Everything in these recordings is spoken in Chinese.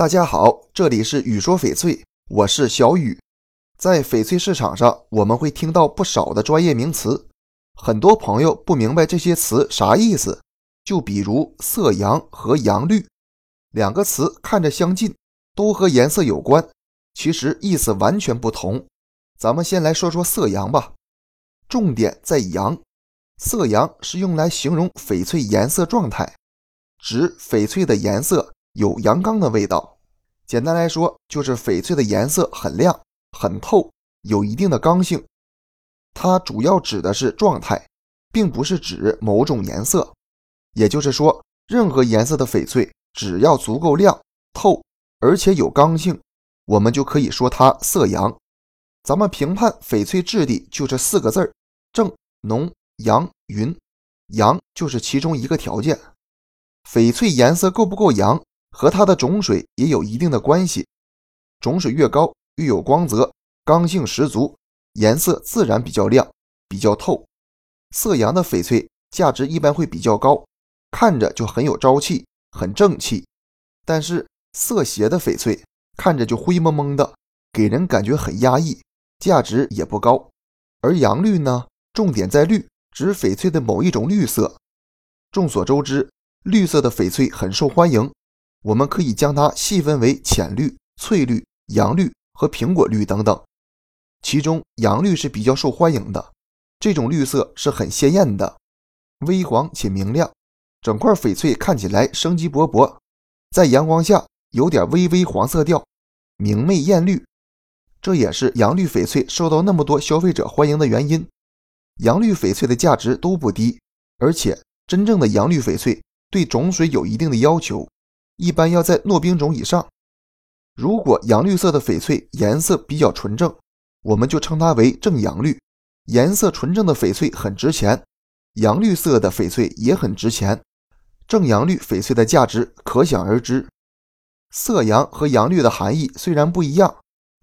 大家好，这里是雨说翡翠，我是小雨。在翡翠市场上，我们会听到不少的专业名词，很多朋友不明白这些词啥意思。就比如色阳和阳绿两个词看着相近，都和颜色有关，其实意思完全不同。咱们先来说说色阳吧，重点在阳。色阳是用来形容翡翠颜色状态，指翡翠的颜色有阳刚的味道。简单来说，就是翡翠的颜色很亮、很透，有一定的刚性。它主要指的是状态，并不是指某种颜色。也就是说，任何颜色的翡翠只要足够亮、透，而且有刚性，我们就可以说它色阳。咱们评判翡翠质地就这四个字儿：正、浓。阳匀，阳就是其中一个条件。翡翠颜色够不够阳，和它的种水也有一定的关系。种水越高，越有光泽，刚性十足，颜色自然比较亮、比较透。色阳的翡翠价值一般会比较高，看着就很有朝气、很正气。但是色邪的翡翠看着就灰蒙蒙的，给人感觉很压抑，价值也不高。而阳绿呢，重点在绿。指翡翠的某一种绿色。众所周知，绿色的翡翠很受欢迎。我们可以将它细分为浅绿、翠绿、阳绿和苹果绿等等。其中，阳绿是比较受欢迎的。这种绿色是很鲜艳的，微黄且明亮，整块翡翠看起来生机勃勃，在阳光下有点微微黄色调，明媚艳绿。这也是阳绿翡翠受到那么多消费者欢迎的原因。阳绿翡翠的价值都不低，而且真正的阳绿翡翠对种水有一定的要求，一般要在糯冰种以上。如果阳绿色的翡翠颜色比较纯正，我们就称它为正阳绿。颜色纯正的翡翠很值钱，阳绿色的翡翠也很值钱。正阳绿翡翠的价值可想而知。色阳和阳绿的含义虽然不一样，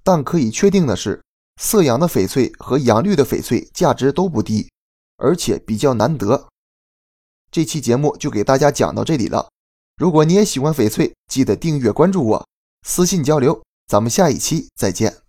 但可以确定的是。色阳的翡翠和阳绿的翡翠价值都不低，而且比较难得。这期节目就给大家讲到这里了。如果你也喜欢翡翠，记得订阅关注我，私信交流。咱们下一期再见。